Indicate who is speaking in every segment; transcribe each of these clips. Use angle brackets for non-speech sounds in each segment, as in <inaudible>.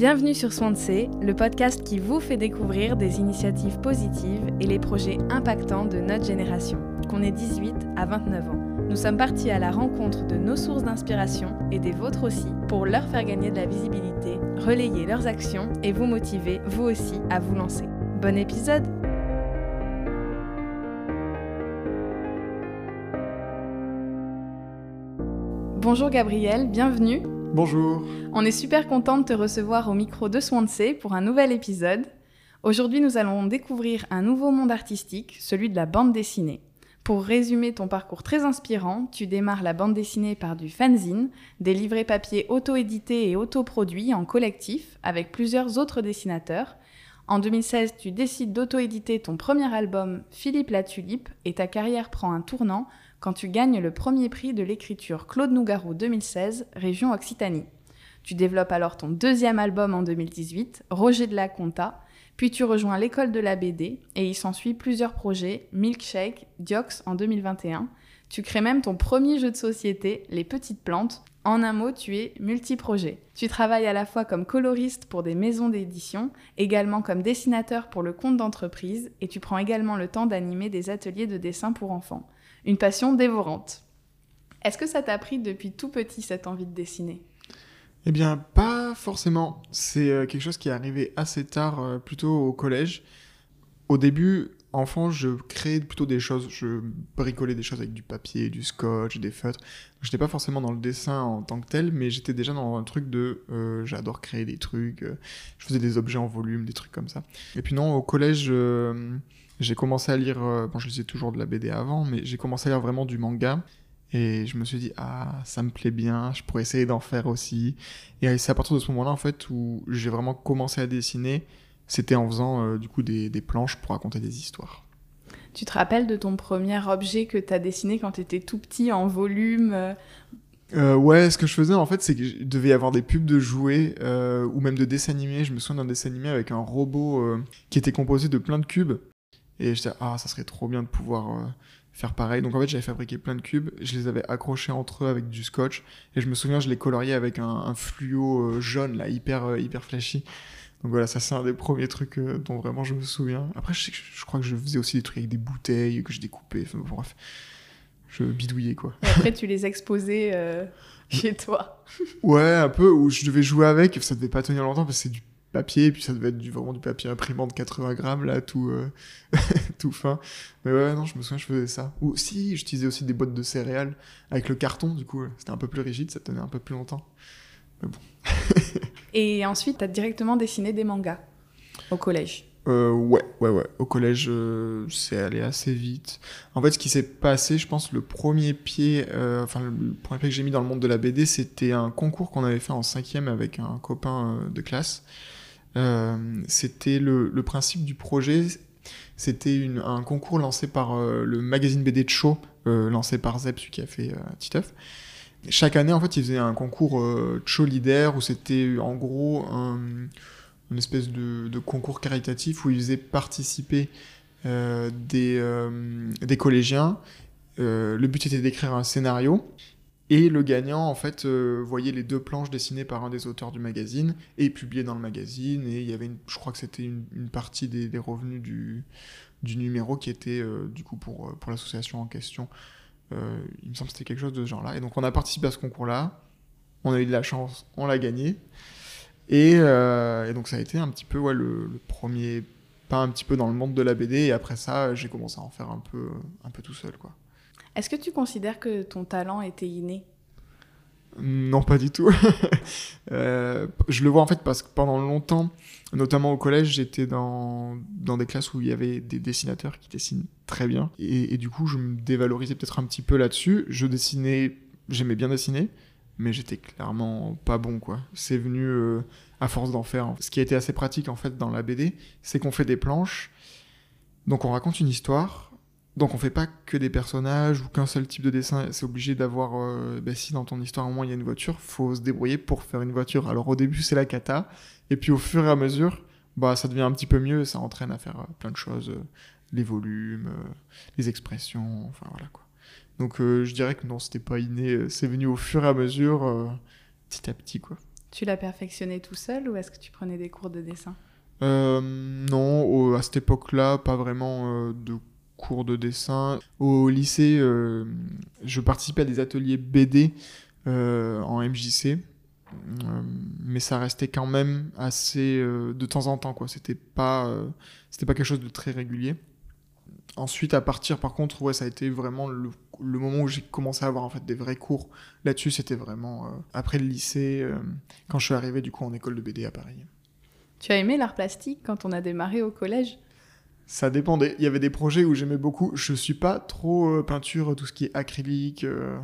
Speaker 1: Bienvenue sur Swansea, le podcast qui vous fait découvrir des initiatives positives et les projets impactants de notre génération, qu'on ait 18 à 29 ans. Nous sommes partis à la rencontre de nos sources d'inspiration et des vôtres aussi pour leur faire gagner de la visibilité, relayer leurs actions et vous motiver, vous aussi, à vous lancer. Bon épisode Bonjour Gabriel, bienvenue.
Speaker 2: Bonjour.
Speaker 1: On est super content de te recevoir au micro de Swansea pour un nouvel épisode. Aujourd'hui, nous allons découvrir un nouveau monde artistique, celui de la bande dessinée. Pour résumer ton parcours très inspirant, tu démarres la bande dessinée par du fanzine, des livrets papier auto-édités et auto-produits en collectif avec plusieurs autres dessinateurs. En 2016, tu décides d'auto-éditer ton premier album Philippe la Tulipe et ta carrière prend un tournant quand tu gagnes le premier prix de l'écriture Claude Nougaro 2016, région Occitanie. Tu développes alors ton deuxième album en 2018, Roger de la Conta, puis tu rejoins l'école de la BD et il s'ensuit plusieurs projets, Milkshake, Diox en 2021. Tu crées même ton premier jeu de société, Les Petites Plantes. En un mot, tu es multi-projet. Tu travailles à la fois comme coloriste pour des maisons d'édition, également comme dessinateur pour le compte d'entreprise et tu prends également le temps d'animer des ateliers de dessin pour enfants une passion dévorante. Est-ce que ça t'a pris depuis tout petit cette envie de dessiner?
Speaker 2: Eh bien, pas forcément. C'est euh, quelque chose qui est arrivé assez tard, euh, plutôt au collège. Au début, enfant, je créais plutôt des choses. Je bricolais des choses avec du papier, du scotch, des feutres. Je n'étais pas forcément dans le dessin en tant que tel, mais j'étais déjà dans un truc de euh, j'adore créer des trucs. je faisais des objets en volume, des trucs comme ça. Et puis non, au collège j'ai commencé à lire, euh, bon je lisais toujours de la BD avant, mais j'ai commencé à lire vraiment du manga. Et je me suis dit, ah, ça me plaît bien, je pourrais essayer d'en faire aussi. Et c'est à partir de ce moment-là, en fait, où j'ai vraiment commencé à dessiner. C'était en faisant, euh, du coup, des, des, planches pour raconter des histoires.
Speaker 1: Tu te rappelles de ton premier objet que tu as dessiné quand tu étais tout petit, en volume
Speaker 2: euh, ouais, ce que je faisais en fait, c'est qu'il devait y avoir des pubs de jouets ou même de dessins animés. Je me souviens d'un dessin animé avec un robot qui était composé de plein de cubes et je disais, ah, ça serait trop bien de pouvoir euh, faire pareil. Donc en fait, j'avais fabriqué plein de cubes, je les avais accrochés entre eux avec du scotch, et je me souviens, je les coloriais avec un, fluo euh, jaune, là, hyper, euh, hyper flashy. Donc voilà, ça c'est un des premiers trucs dont vraiment je me souviens. Après, je, je, crois que je faisais aussi des trucs avec des bouteilles que je découpais. Enfin, bref, je bidouillais quoi.
Speaker 1: Et après, tu les exposais <laughs> chez toi.
Speaker 2: ouais, un peu, où je devais jouer avec. Ça devait pas tenir longtemps parce que c'est du papier, et puis ça devait être du, vraiment du papier imprimant de 80 grammes, là, tout, euh, <laughs> tout fin. Mais ouais, non, je me souviens, je faisais ça. Ou si, j'utilisais aussi des boîtes de céréales avec le carton, du coup, c'était un peu plus rigide, ça tenait un peu plus longtemps. Mais bon. <laughs>
Speaker 1: et ensuite, tu as directement dessiné des mangas au collège
Speaker 2: euh, ouais, ouais, ouais. Au collège, euh, c'est allé assez vite. En fait, ce qui s'est passé, je pense, le premier pied, euh, enfin, le premier pied que j'ai mis dans le monde de la BD, c'était un concours qu'on avait fait en cinquième avec un copain de classe. C'était le, principe du projet, c'était un concours lancé par le magazine BD de Show, lancé par celui qui a fait Titeuf. Chaque année, en fait, il faisait un concours Cho Leader où c'était en gros un, une espèce de, concours caritatif où il faisait participer des, des collégiens. le but était d'écrire un scénario et le gagnant, en fait, euh, voyait les deux planches dessinées par un des auteurs du magazine et publiées dans le magazine. Et il y avait, je crois que c'était une, partie des, revenus du, du, numéro qui était, euh, du coup, pour, euh, pour l'association en question. Il me semble que c'était quelque chose de ce genre-là. Et donc, on a participé à ce concours-là. On a eu de la chance, on l'a gagné. Et, et, donc, ça a été un petit peu le, le, premier pas un petit peu dans le monde de la BD. Et après ça, j'ai commencé à en faire un peu, un peu tout seul, quoi.
Speaker 1: Est-ce que tu considères que ton talent était inné?
Speaker 2: Non, pas du tout. <laughs> Euh, je le vois en fait parce que pendant longtemps, notamment au collège, j'étais dans, dans des classes où il y avait des dessinateurs qui dessinent très bien. Et, du coup, je me dévalorisais peut-être un petit peu là-dessus. Je dessinais, j'aimais bien dessiner, mais j'étais clairement pas bon, quoi. C'est venu euh, à force d'en faire. Ce qui a été assez pratique en fait dans la BD, c'est qu'on fait des planches. Donc on raconte une histoire, donc on fait pas que des personnages ou qu'un seul type de dessin, c'est obligé d'avoir, euh, bah, si dans ton histoire au moins il y a une voiture, faut se débrouiller pour faire une voiture. Alors au début c'est la cata, et puis au fur et à mesure, bah ça devient un petit peu mieux, ça entraîne à faire euh, plein de choses, euh, les volumes, les expressions, enfin voilà quoi. Donc je dirais que non, c'était pas inné, c'est venu au fur et à mesure, petit à petit quoi.
Speaker 1: Tu l'as perfectionné tout seul ou est-ce que tu prenais des cours de dessin?
Speaker 2: Non, à cette époque-là, pas vraiment de cours de dessin. Au lycée, euh, je participais à des ateliers BD euh, en MJC, euh, mais ça restait quand même assez de temps en temps, quoi. C'était pas, c'était pas quelque chose de très régulier. Ensuite, à partir, par contre, ouais, ça a été vraiment le, moment où j'ai commencé à avoir en fait des vrais cours là-dessus. C'était vraiment après le lycée, quand je suis arrivé du coup en école de BD à Paris.
Speaker 1: Tu as aimé l'art plastique quand on a démarré au collège?
Speaker 2: Ça dépendait. Il y avait des projets où j'aimais beaucoup. Je suis pas trop euh, peinture, tout ce qui est acrylique, euh,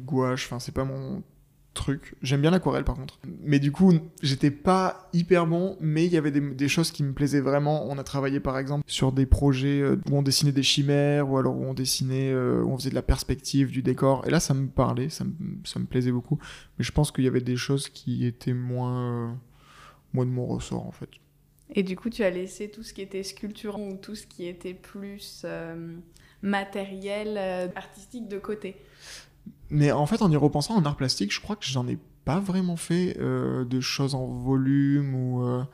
Speaker 2: gouache. Enfin, c'est pas mon truc. J'aime bien l'aquarelle par contre. Mais du coup, j'étais pas hyper bon. Mais il y avait des, des choses qui me plaisaient vraiment. On a travaillé par exemple sur des projets euh, où on dessinait des chimères ou alors où on dessinait, où on faisait de la perspective, du décor. Et là, ça me parlait, ça me, ça me plaisait beaucoup. Mais je pense qu'il y avait des choses qui étaient moins, moins de mon ressort en fait.
Speaker 1: Et du coup, tu as laissé tout ce qui était sculpture ou tout ce qui était plus euh, matériel, euh, artistique de côté.
Speaker 2: Mais en fait, en y repensant en art plastique, je crois que j'en ai pas vraiment fait euh, de choses en volume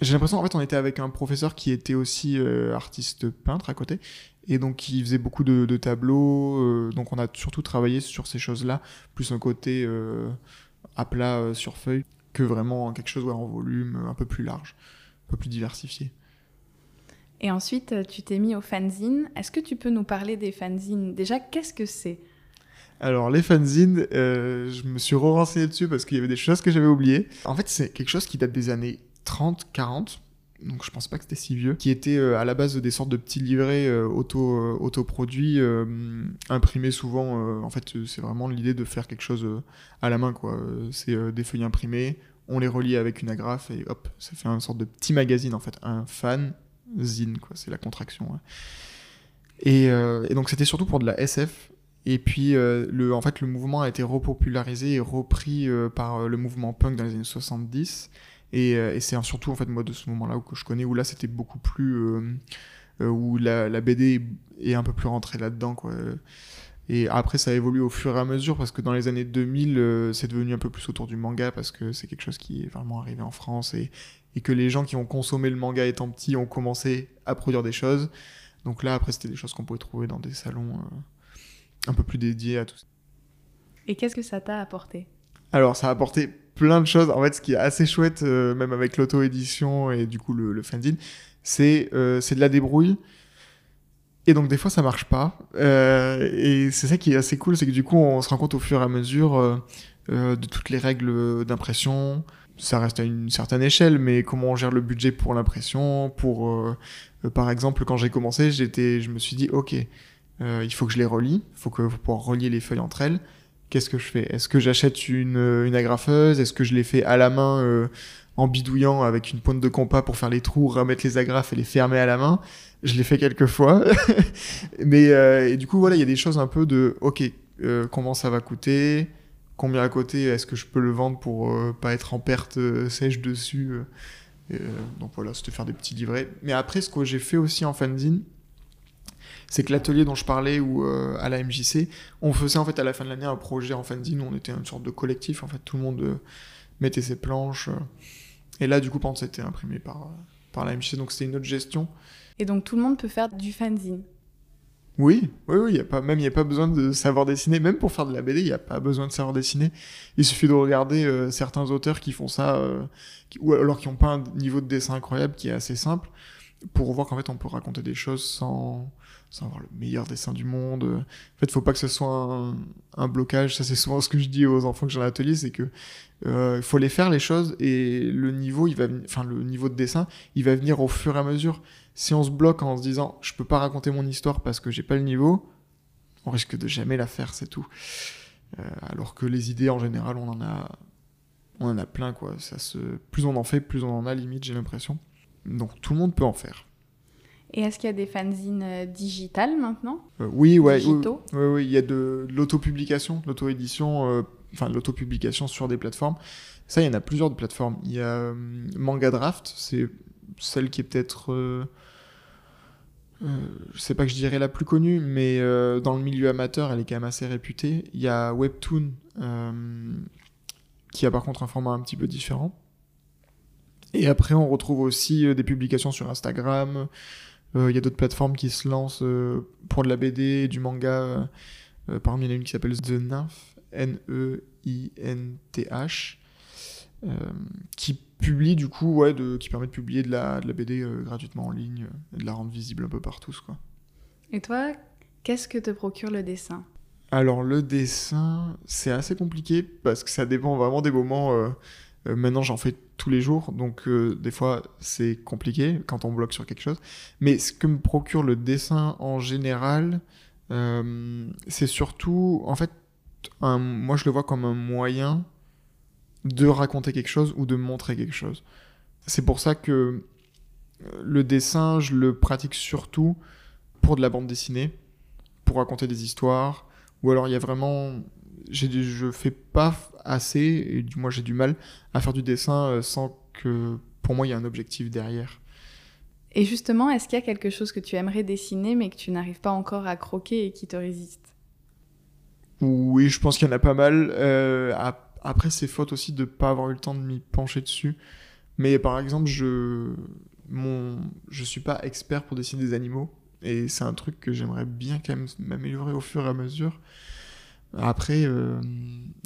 Speaker 2: J'ai l'impression, en fait, on était avec un professeur qui était aussi artiste peintre à côté, et donc il faisait beaucoup de, tableaux. donc on a surtout travaillé sur ces choses-là, plus un côté à plat sur feuille, que vraiment quelque chose ouais, en volume, un peu plus large, un peu plus diversifié.
Speaker 1: Et ensuite, euh, tu t'es mis au fanzine. Est-ce que tu peux nous parler des fanzines? Déjà, qu'est-ce que c'est?
Speaker 2: Alors, les fanzines, euh, je me suis re-renseigné dessus parce qu'il y avait des choses que j'avais oubliées. En fait, c'est quelque chose qui date des années 30, 40. Donc, je pense pas que c'était si vieux. Qui était euh, à la base des sortes de petits livrets euh, auto, euh, autoproduits, imprimés souvent. en fait, c'est vraiment l'idée de faire quelque chose à la main, quoi. C'est des feuilles imprimées, on les relie avec une agrafe et hop, ça fait une sorte de petit magazine, en fait. Un fanzine, quoi. C'est la contraction. Et, et donc, c'était surtout pour de la SF. Et puis, le, en fait, le mouvement a été repopularisé et repris par le mouvement punk dans les années 70. Et, euh, et c'est surtout, en fait, moi, de ce moment-là que je connais, où là, c'était beaucoup plus... euh, euh, où la, la BD est un peu plus rentrée là-dedans, quoi. Et après, ça a évolué au fur et à mesure, parce que dans les années 2000, euh, c'est devenu un peu plus autour du manga, parce que c'est quelque chose qui est vraiment arrivé en France, et, et que les gens qui ont consommé le manga étant petits ont commencé à produire des choses. Donc là, après, c'était des choses qu'on pouvait trouver dans des salons euh, un peu plus dédiés à tout ça.
Speaker 1: Et qu'est-ce que ça t'a apporté?
Speaker 2: Alors, ça a apporté plein de choses. En fait, ce qui est assez chouette, euh, même avec l'auto-édition et du coup le, le fanzine, c'est euh, c'est de la débrouille. Et donc, des fois, ça marche pas. Euh, et c'est ça qui est assez cool, c'est que du coup, on se rend compte au fur et à mesure de toutes les règles d'impression. Ça reste à une certaine échelle, mais comment on gère le budget pour l'impression, pour... par exemple, quand j'ai commencé, j'étais, je me suis dit, ok, il faut que je les relie, il faut, que, faut pouvoir relier les feuilles entre elles. Qu'est-ce que je fais? Est-ce que j'achète une, euh, une agrafeuse? Est-ce que je les fais à la main euh, en bidouillant avec une pointe de compas pour faire les trous, remettre les agrafes et les fermer à la main? Je l'ai fait quelques fois. <laughs> Mais euh, du coup, voilà, il y a des choses un peu de, ok, comment ça va coûter? Combien à côté Est-ce que je peux le vendre pour pas être en perte sèche dessus Donc voilà, c'était faire des petits livrets. Mais après, ce que j'ai fait aussi en fanzine, c'est que l'atelier dont je parlais ou euh, à la MJC, on faisait en fait à la fin de l'année un projet en fanzine où on était une sorte de collectif. En fait, tout le monde euh, mettait ses planches. euh, et là, du coup, par contre, c'était imprimé par, euh, par la MJC, donc c'était une autre gestion.
Speaker 1: Et donc tout le monde peut faire du fanzine.
Speaker 2: Oui, oui, oui, y a pas, même il n'y a pas besoin de savoir dessiner. Même pour faire de la BD, il n'y a pas besoin de savoir dessiner. Il suffit de regarder euh, certains auteurs qui font ça, euh, qui- ou alors qui n'ont pas un niveau de dessin incroyable qui est assez simple, pour voir qu'en fait on peut raconter des choses sans, sans avoir le meilleur dessin du monde. En fait, il faut pas que ce soit un, blocage. Ça, c'est souvent ce que je dis aux enfants que j'ai en atelier, c'est que euh, faut les faire les choses et le niveau, il va, enfin le niveau de dessin, il va venir au fur et à mesure si on se bloque en se disant je peux pas raconter mon histoire parce que j'ai pas le niveau, on risque de jamais la faire, c'est tout. Euh, alors que les idées en général, on en a, on en a plein quoi. Ça se, plus on en fait, plus on en a limite, j'ai l'impression. Donc tout le monde peut en faire.
Speaker 1: Et est-ce qu'il y a des fanzines euh, digitales maintenant?
Speaker 2: Euh, oui, ouais, oui,
Speaker 1: Digitaux?
Speaker 2: oui, oui, il y a de, de l'autopublication, de l'auto-édition, euh, enfin de l'autopublication sur des plateformes. Ça, il y en a plusieurs de plateformes. Il y a euh, Manga Draft, c'est celle qui est peut-être, euh, euh, je sais pas que je dirais la plus connue, mais euh, dans le milieu amateur, elle est quand même assez réputée. Il y a Webtoon, euh, qui a par contre un format un petit peu différent. Et après, on retrouve aussi des publications sur Instagram. Il y a d'autres plateformes qui se lancent pour de la BD, du manga. par exemple, il y en a une qui s'appelle The Nymph, N-E-I-N-T-H, qui publie du coup, ouais, de, qui permet de publier de la, de la BD euh, gratuitement en ligne et de la rendre visible un peu partout. Quoi.
Speaker 1: Et toi, qu'est-ce que te procure le dessin?
Speaker 2: Alors le dessin, c'est assez compliqué parce que ça dépend vraiment des moments. Euh, euh, maintenant, j'en fais tous les jours, donc des fois c'est compliqué quand on bloque sur quelque chose. Mais ce que me procure le dessin en général, c'est surtout, en fait, moi je le vois comme un moyen de raconter quelque chose ou de montrer quelque chose. C'est pour ça que euh, le dessin, je le pratique surtout pour de la bande dessinée, pour raconter des histoires, ou alors il y a vraiment... Je fais pas assez, et du moi j'ai du mal à faire du dessin euh, sans que pour moi il y ait un objectif derrière.
Speaker 1: Et justement, est-ce qu'il y a quelque chose que tu aimerais dessiner mais que tu n'arrives pas encore à croquer et qui te résiste?
Speaker 2: Oui, je pense qu'il y en a pas mal. Euh, après, c'est faute aussi de ne pas avoir eu le temps de m'y pencher dessus. Mais par exemple, je mon je suis pas expert pour dessiner des animaux et c'est un truc que j'aimerais bien quand même m'améliorer au fur et à mesure. Après, euh,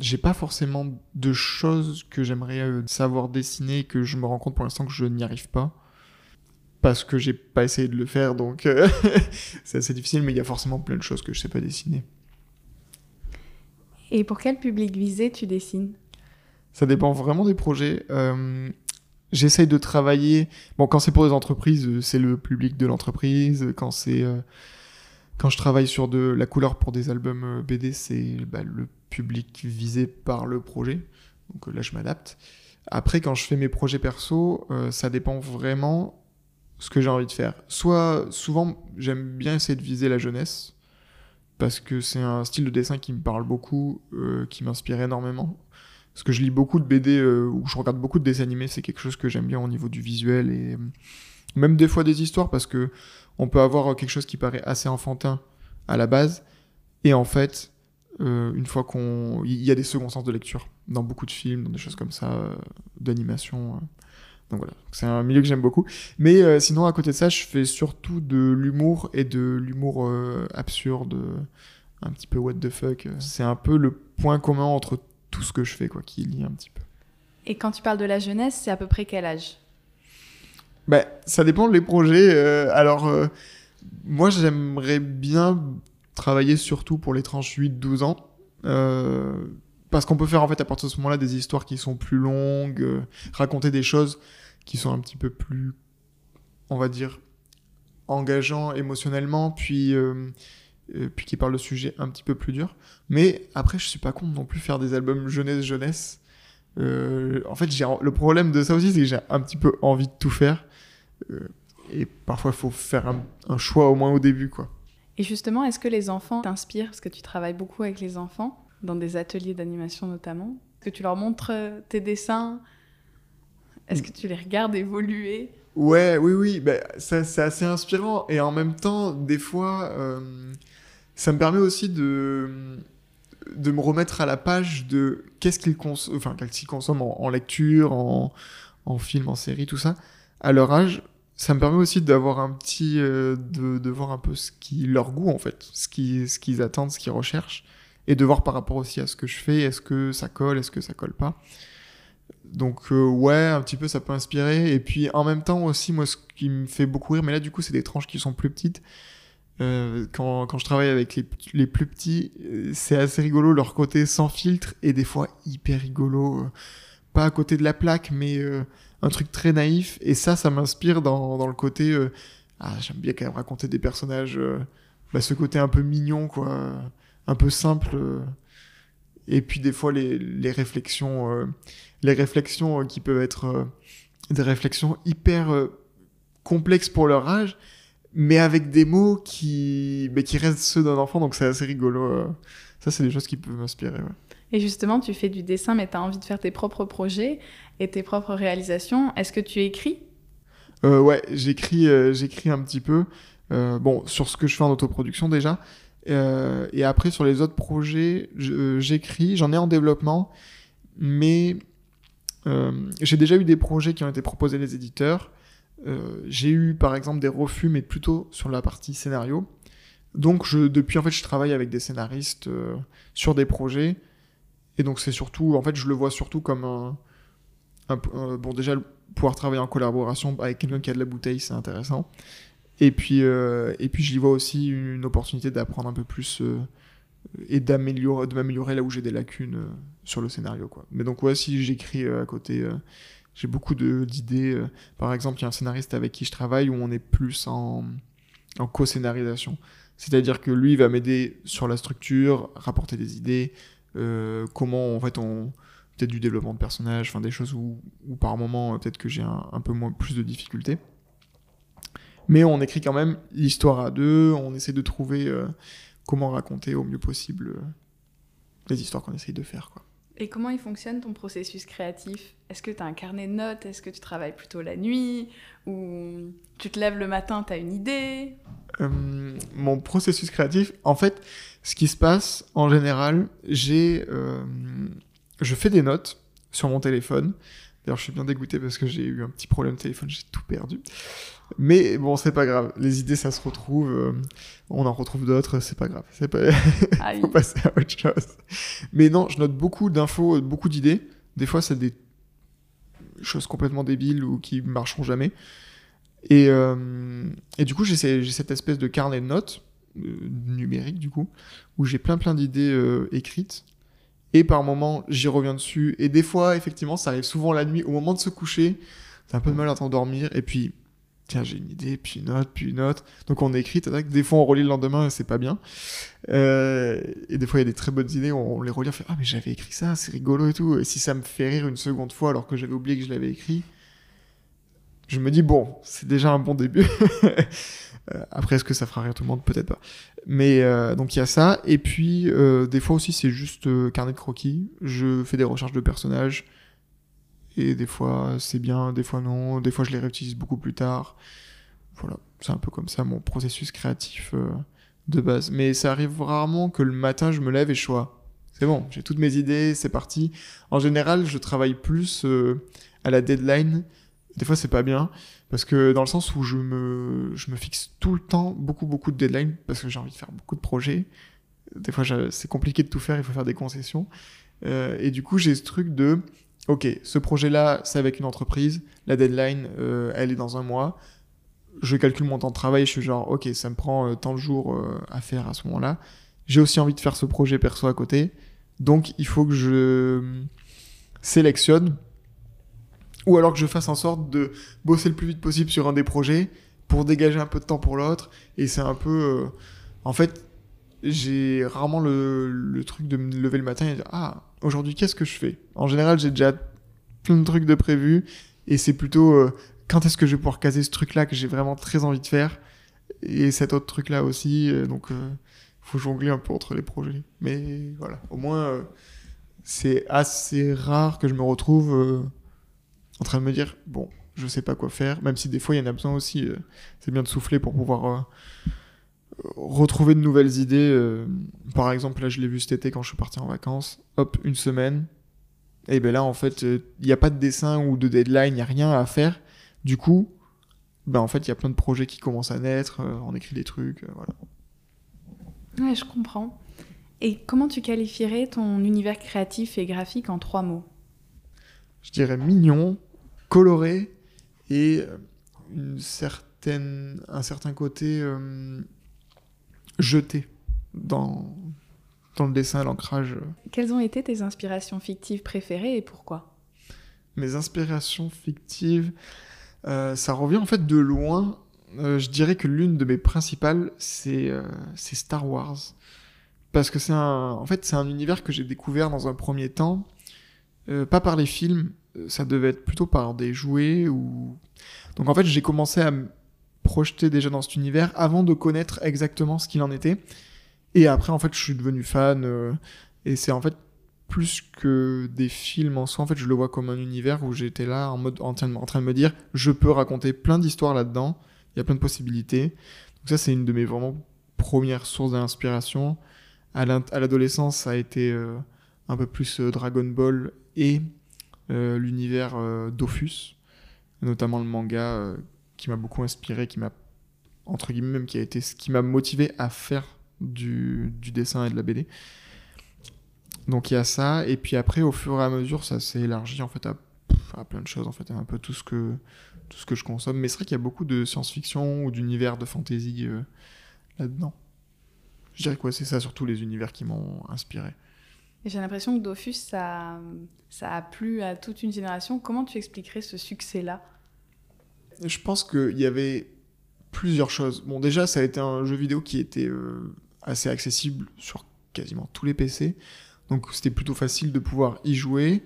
Speaker 2: j'ai pas forcément de choses que j'aimerais euh, savoir dessiner que je me rends compte pour l'instant que je n'y arrive pas parce que j'ai pas essayé de le faire donc euh, <laughs> c'est assez difficile mais il y a forcément plein de choses que je sais pas dessiner.
Speaker 1: Et pour quel public visé tu dessines?
Speaker 2: Ça dépend vraiment des projets. Euh, J'essaye de travailler. Bon, quand c'est pour des entreprises, c'est le public de l'entreprise. Quand c'est quand je travaille sur de la couleur pour des albums euh, BD, c'est bah, le public visé par le projet. Donc là, je m'adapte. Après, quand je fais mes projets perso, ça dépend vraiment ce que j'ai envie de faire. Soit, souvent, j'aime bien essayer de viser la jeunesse parce que c'est un style de dessin qui me parle beaucoup, euh, qui m'inspire énormément. Parce que je lis beaucoup de BD euh, ou je regarde beaucoup de dessins animés, c'est quelque chose que j'aime bien au niveau du visuel et euh, même des fois des histoires parce que on peut avoir quelque chose qui paraît assez enfantin à la base et en fait une fois qu'on il y a des seconds sens de lecture dans beaucoup de films, dans des choses comme ça, d'animation. Donc voilà, c'est un milieu que j'aime beaucoup. Mais euh, sinon, à côté de ça, je fais surtout de l'humour et de l'humour euh, absurde, un petit peu what the fuck. C'est un peu le point commun entre tout ce que je fais, quoi, qui lie un petit peu.
Speaker 1: Et quand tu parles de la jeunesse, c'est à peu près quel âge?
Speaker 2: Bah, Ça dépend des projets. Euh, alors, moi, j'aimerais bien travailler surtout pour les tranches 8-12 ans. parce qu'on peut faire en fait à partir de ce moment-là des histoires qui sont plus longues, raconter des choses qui sont un petit peu plus, on va dire, engageants émotionnellement, puis, euh, euh, puis qui parlent de sujets un petit peu plus durs. Mais après, je suis pas contre non plus faire des albums jeunesse-jeunesse. Euh, en fait, j'ai le problème de ça aussi, c'est que j'ai un petit peu envie de tout faire. Et parfois, il faut faire un, un, choix au moins au début, quoi.
Speaker 1: Et justement, est-ce que les enfants t'inspirent? Parce que tu travailles beaucoup avec les enfants, dans des ateliers d'animation notamment. Est-ce que tu leur montres tes dessins? Est-ce que tu les regardes évoluer?
Speaker 2: Ouais, oui, oui, bah, c'est assez inspirant. Et en même temps, des fois, euh, ça me permet aussi de, de me remettre à la page de qu'est-ce qu'ils consomment, enfin, qu'ils consomment en, lecture, en, en, film, en série, tout ça. À leur âge, ça me permet aussi d'avoir un petit. Euh, de, voir un peu ce qui, leur goût, en fait, ce qu'ils ce qu'ils attendent, ce qu'ils recherchent. Et de voir par rapport aussi à ce que je fais, est-ce que ça colle, est-ce que ça colle pas. Donc euh, ouais, un petit peu ça peut inspirer. Et puis en même temps aussi, moi ce qui me fait beaucoup rire, mais là du coup c'est des tranches qui sont plus petites. Euh, quand, quand, je travaille avec les, les plus petits, c'est assez rigolo leur côté sans filtre et des fois hyper rigolo. pas à côté de la plaque, mais un truc très naïf. Et ça, ça m'inspire dans, dans, le côté... ah, j'aime bien quand même raconter des personnages... Bah, ce côté un peu mignon, quoi. Un peu simple. et puis des fois les, les réflexions les réflexions euh, qui peuvent être euh, des réflexions hyper euh, complexes pour leur âge, mais avec des mots qui, mais qui restent ceux d'un enfant, donc c'est assez rigolo. Ça, c'est des choses qui peuvent m'inspirer.
Speaker 1: Et justement, tu fais du dessin, mais tu as envie de faire tes propres projets et tes propres réalisations. Est-ce que tu écris?
Speaker 2: Euh, Ouais, j'écris, j'écris un petit peu. bon, sur ce que je fais en autoproduction déjà. et après, sur les autres projets, j'écris, j'en ai en développement mais euh, j'ai déjà eu des projets qui ont été proposés les éditeurs. Euh, j'ai eu par exemple des refus, mais plutôt sur la partie scénario. Donc depuis en fait je travaille avec des scénaristes euh, sur des projets et donc c'est surtout en fait je le vois surtout comme un bon déjà pouvoir travailler en collaboration avec quelqu'un qui a de la bouteille c'est intéressant. Et puis et puis j'y vois aussi une opportunité d'apprendre un peu plus et d'améliorer de m'améliorer là où j'ai des lacunes euh, sur le scénario quoi. Mais donc ouais si j'écris euh, à côté euh, j'ai beaucoup d'idées par exemple il y a un scénariste avec qui je travaille où on est plus en, en co-scénarisation. C'est-à-dire que lui va m'aider sur la structure rapporter des idées comment en fait on peut-être du développement de personnages enfin des choses où, où par moment peut-être que j'ai un, un, peu moins plus de difficultés mais on écrit quand même l'histoire à deux on essaie de trouver comment raconter au mieux possible euh, les histoires qu'on essaye de faire. Quoi.
Speaker 1: Et comment il fonctionne ton processus créatif? Est-ce que tu as un carnet de notes? Est-ce que tu travailles plutôt la nuit? Ou tu te lèves le matin, tu as une idée?
Speaker 2: Euh, Mon processus créatif, en fait, ce qui se passe en général, j'ai, euh, je fais des notes sur mon téléphone. D'ailleurs, je suis bien dégoûté parce que j'ai eu un petit problème de téléphone, j'ai tout perdu. Mais bon, c'est pas grave. Les idées, ça se retrouve. Euh, on en retrouve d'autres, c'est pas grave. C'est pas. <laughs> Faut passer à autre chose. Mais non, je note beaucoup d'infos, beaucoup d'idées. Des fois, c'est des choses complètement débiles ou qui marcheront jamais. Et, euh, et du coup, j'ai cette espèce de carnet de notes euh, numérique, du coup, où j'ai plein plein d'idées écrites. Et par moments, j'y reviens dessus. Et des fois, effectivement, ça arrive souvent la nuit, au moment de se coucher. C'est un peu de mal à t'endormir. Et puis, tiens, j'ai une idée, puis une autre, puis une autre. Donc on écrit, des fois on relit le lendemain et c'est pas bien. Euh, et des fois il y a des très bonnes idées, on, les relit, on fait Ah, mais j'avais écrit ça, c'est rigolo et tout. Et si ça me fait rire une seconde fois alors que j'avais oublié que je l'avais écrit, je me dis Bon, c'est déjà un bon début. <laughs> Euh, après, est-ce que ça fera rire tout le monde? Peut-être pas. Mais euh, donc il y a ça. Et puis des fois aussi c'est juste carnet de croquis. Je fais des recherches de personnages et des fois, c'est bien, des fois non. Des fois, je les réutilise beaucoup plus tard. Voilà, c'est un peu comme ça mon processus créatif euh, de base. Mais ça arrive rarement que le matin, je me lève et je sois. C'est bon, j'ai toutes mes idées, c'est parti. En général, je travaille plus euh, à la deadline. Des fois, c'est pas bien. Parce que dans le sens où je me, je me fixe tout le temps beaucoup, beaucoup de deadlines. Parce que j'ai envie de faire beaucoup de projets. Des fois, c'est compliqué de tout faire, il faut faire des concessions. Euh, et du coup, j'ai ce truc de ok, ce projet-là, c'est avec une entreprise, la deadline, euh, elle est dans un mois. Je calcule mon temps de travail, je suis genre, ok, ça me prend euh, tant de jours euh, à faire à ce moment-là. J'ai aussi envie de faire ce projet perso à côté. Donc, il faut que je sélectionne ou alors que je fasse en sorte de bosser le plus vite possible sur un des projets pour dégager un peu de temps pour l'autre. Et c'est un peu... en fait, j'ai rarement le, le, truc de me lever le matin et dire, ah, aujourd'hui, qu'est-ce que je fais? En général, j'ai déjà plein de trucs de prévus et c'est plutôt euh, quand est-ce que je vais pouvoir caser ce truc-là que j'ai vraiment très envie de faire? Et cet autre truc-là aussi. Euh, donc, euh, faut jongler un peu entre les projets. Mais voilà, au moins, c'est assez rare que je me retrouve en train de me dire, bon, je sais pas quoi faire, même si des fois il y en a besoin aussi. c'est bien de souffler pour pouvoir retrouver de nouvelles idées. Euh, par exemple, là, je l'ai vu cet été quand je suis parti en vacances. Hop, une semaine. Et ben là, en fait, il euh, n'y a pas de dessin ou de deadline, il n'y a rien à faire. Du coup, ben en fait, il y a plein de projets qui commencent à naître. Euh, on écrit des trucs, voilà.
Speaker 1: Ouais, je comprends. Et comment tu qualifierais ton univers créatif et graphique en trois mots?
Speaker 2: Je dirais mignon, coloré et une certaine, un certain côté jeté dans, dans le dessin, l'ancrage.
Speaker 1: Quelles ont été tes inspirations fictives préférées et pourquoi?
Speaker 2: Mes inspirations fictives, euh, ça revient en fait de loin. Euh, je dirais que l'une de mes principales, c'est euh, Star Wars. Parce que c'est un, en fait, c'est un univers que j'ai découvert dans un premier temps, pas par les films, ça devait être plutôt par des jouets ou. Donc en fait, j'ai commencé à projeté déjà dans cet univers avant de connaître exactement ce qu'il en était. Et après, en fait, je suis devenu fan. Euh, et c'est en fait plus que des films en soi. En fait, je le vois comme un univers où j'étais là en mode en train, de, me dire, je peux raconter plein d'histoires là-dedans. Il y a plein de possibilités. Donc ça, c'est une de mes vraiment premières sources d'inspiration. À l'adolescence, ça a été euh, un peu plus Dragon Ball et l'univers Dofus, notamment le manga qui m'a beaucoup inspiré, qui m'a entre guillemets même qui a été ce qui m'a motivé à faire du, dessin et de la BD. Donc il y a ça, et puis après au fur et à mesure ça s'est élargi en fait à, plein de choses en fait, un peu tout ce que tout ce que je consomme. Mais c'est vrai qu'il y a beaucoup de science-fiction ou d'univers de fantasy euh, là-dedans. Je dirais quoi, c'est ça surtout les univers qui m'ont inspiré.
Speaker 1: J'ai l'impression que Dofus, ça, a plu à toute une génération. Comment tu expliquerais ce succès-là?
Speaker 2: Je pense qu'il y avait plusieurs choses. Bon, déjà, ça a été un jeu vidéo qui était euh, assez accessible sur quasiment tous les PC. Donc c'était plutôt facile de pouvoir y jouer.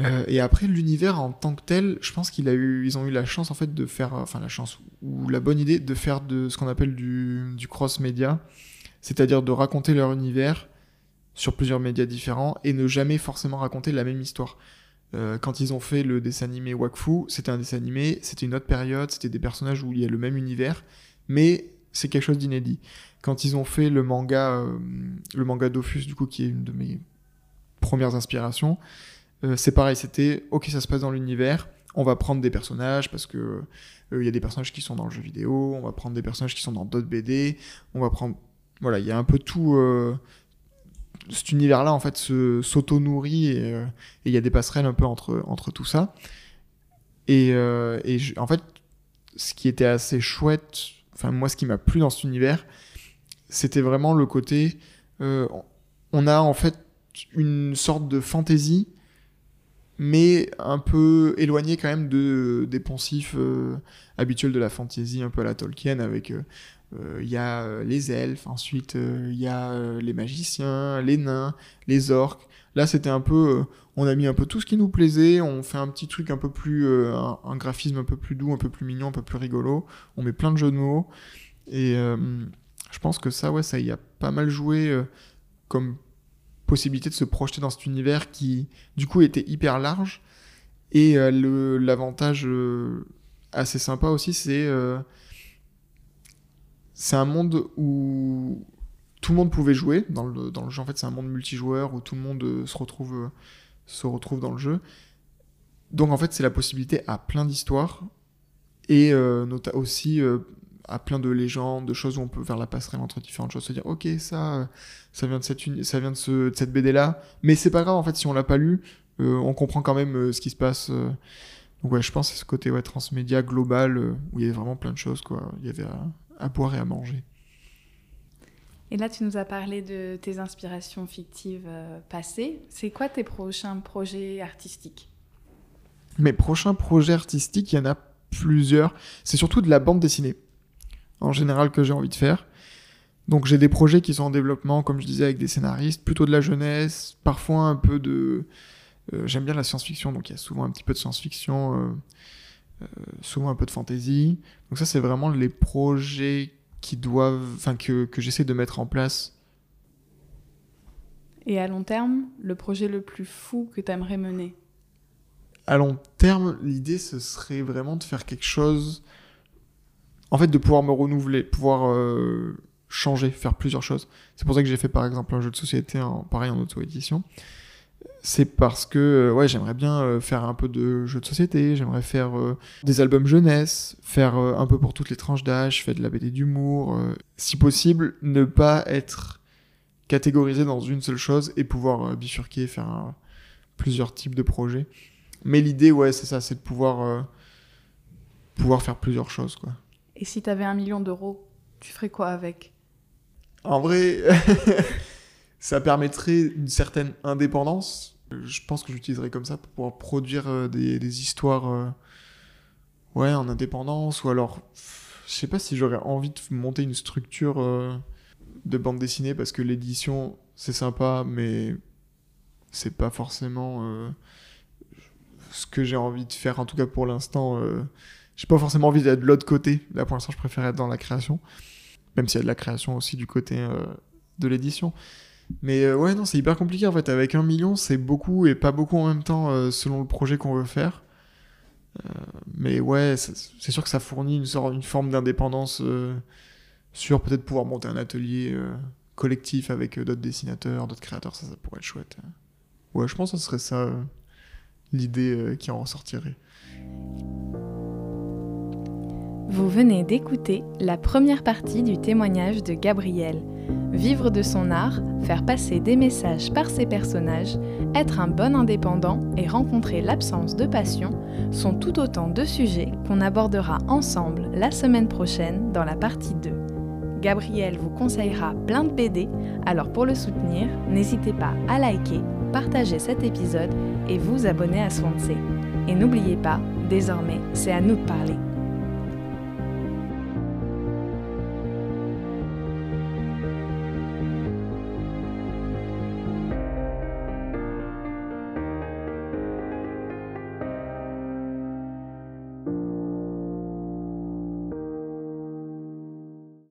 Speaker 2: Euh, et après, l'univers en tant que tel, je pense qu'ils ils ont eu la chance en fait de faire, enfin la chance ou la bonne idée de faire de ce qu'on appelle du, du cross-média, c'est-à-dire de raconter leur univers sur plusieurs médias différents et ne jamais forcément raconter la même histoire. Euh, quand ils ont fait le dessin animé Wakfu, c'était un dessin animé, c'était une autre période, c'était des personnages où il y a le même univers, mais c'est quelque chose d'inédit. Quand ils ont fait le manga, euh, le manga Dofus, du coup, qui est une de mes premières inspirations, euh, c'est pareil, c'était ok, ça se passe dans l'univers, on va prendre des personnages parce que il y a des personnages qui sont dans le jeu vidéo, on va prendre des personnages qui sont dans d'autres BD, on va prendre, voilà, il y a un peu tout cet univers-là, en fait, s'auto-nourrit euh, et il y a des passerelles un peu entre, entre tout ça. Et, euh, et en fait, ce qui était assez chouette, enfin, moi, ce qui m'a plu dans cet univers, c'était vraiment le côté. Euh, on a en fait une sorte de fantaisie, mais un peu éloigné quand même de, des poncifs habituels de la fantaisie, un peu à la Tolkien, avec il euh, y a euh, les elfes, ensuite il euh, y a les magiciens, les nains, les orques. Là, c'était un peu, on a mis un peu tout ce qui nous plaisait, on fait un petit truc un peu plus, un, graphisme un peu plus doux, un peu plus mignon, un peu plus rigolo. On met plein de jeux de mots. Et je pense que ça, ouais, ça y a pas mal joué comme possibilité de se projeter dans cet univers qui, du coup, était hyper large. Et l'avantage assez sympa aussi, c'est c'est un monde où tout le monde pouvait jouer dans le, dans le jeu. En fait, c'est un monde multijoueur où tout le monde euh, se retrouve, euh, se retrouve dans le jeu. Donc, en fait, c'est la possibilité à plein d'histoires et euh, aussi à plein de légendes, de choses où on peut faire la passerelle entre différentes choses, se dire ok ça, ça vient de cette, ça vient de, ce, de cette BD là, mais c'est pas grave en fait si on l'a pas lu, on comprend quand même ce qui se passe. Donc ouais, je pense c'est ce côté ouais, transmédia global où il y avait vraiment plein de choses quoi. Il y avait à boire et à manger.
Speaker 1: Et là, tu nous as parlé de tes inspirations fictives euh, passées. C'est quoi tes prochains projets artistiques?
Speaker 2: Mes prochains projets artistiques, il y en a plusieurs. C'est surtout de la bande dessinée, en général, que j'ai envie de faire. Donc j'ai des projets qui sont en développement, comme je disais, avec des scénaristes, plutôt de la jeunesse, parfois un peu de... Euh, j'aime bien la science-fiction, donc il y a souvent un petit peu de science-fiction. Euh, euh, souvent un peu de fantasy. Donc ça, c'est vraiment les projets qui doivent, enfin que, que j'essaie de mettre en place.
Speaker 1: Et à long terme, le projet le plus fou que tu aimerais mener?
Speaker 2: À long terme, l'idée, ce serait vraiment de faire quelque chose, en fait, de pouvoir me renouveler, pouvoir euh, changer, faire plusieurs choses. C'est pour ça que j'ai fait par exemple un jeu de société, en, pareil en auto-édition c'est parce que euh, ouais, j'aimerais bien euh, faire un peu de jeux de société, j'aimerais faire des albums jeunesse, faire un peu pour toutes les tranches d'âge, faire de la BD d'humour, si possible, ne pas être catégorisé dans une seule chose et pouvoir bifurquer, faire plusieurs types de projets. Mais l'idée, ouais, c'est ça, c'est de pouvoir, pouvoir faire plusieurs choses, quoi.
Speaker 1: Et si tu avais un million d'euros, tu ferais quoi avec?
Speaker 2: En vrai, <laughs> ça permettrait une certaine indépendance. Je pense que j'utiliserai comme ça pour pouvoir produire euh, des, histoires euh, ouais, en indépendance. Ou alors je sais pas si j'aurais envie de monter une structure euh, de bande dessinée parce que l'édition c'est sympa mais c'est pas forcément ce que j'ai envie de faire en tout cas pour l'instant j'ai pas forcément envie d'être de l'autre côté là pour l'instant je préfère être dans la création même s'il y a de la création aussi du côté de l'édition mais euh, ouais, non, c'est hyper compliqué en fait. Avec un million, c'est beaucoup et pas beaucoup en même temps euh, selon le projet qu'on veut faire. Euh, mais ouais, c'est sûr que ça fournit une, sorte, une forme d'indépendance sur peut-être pouvoir monter un atelier collectif avec d'autres dessinateurs, d'autres créateurs, ça, ça pourrait être chouette. Ouais, je pense que ce serait ça l'idée qui en ressortirait.
Speaker 1: Vous venez d'écouter la première partie du témoignage de Gabriel. Vivre de son art, faire passer des messages par ses personnages, être un bon indépendant et rencontrer l'absence de passion sont tout autant de sujets qu'on abordera ensemble la semaine prochaine dans la partie 2. Gabriel vous conseillera plein de BD, alors pour le soutenir, n'hésitez pas à liker, partager cet épisode et vous abonner à Swansea. Et n'oubliez pas, désormais, c'est à nous de parler.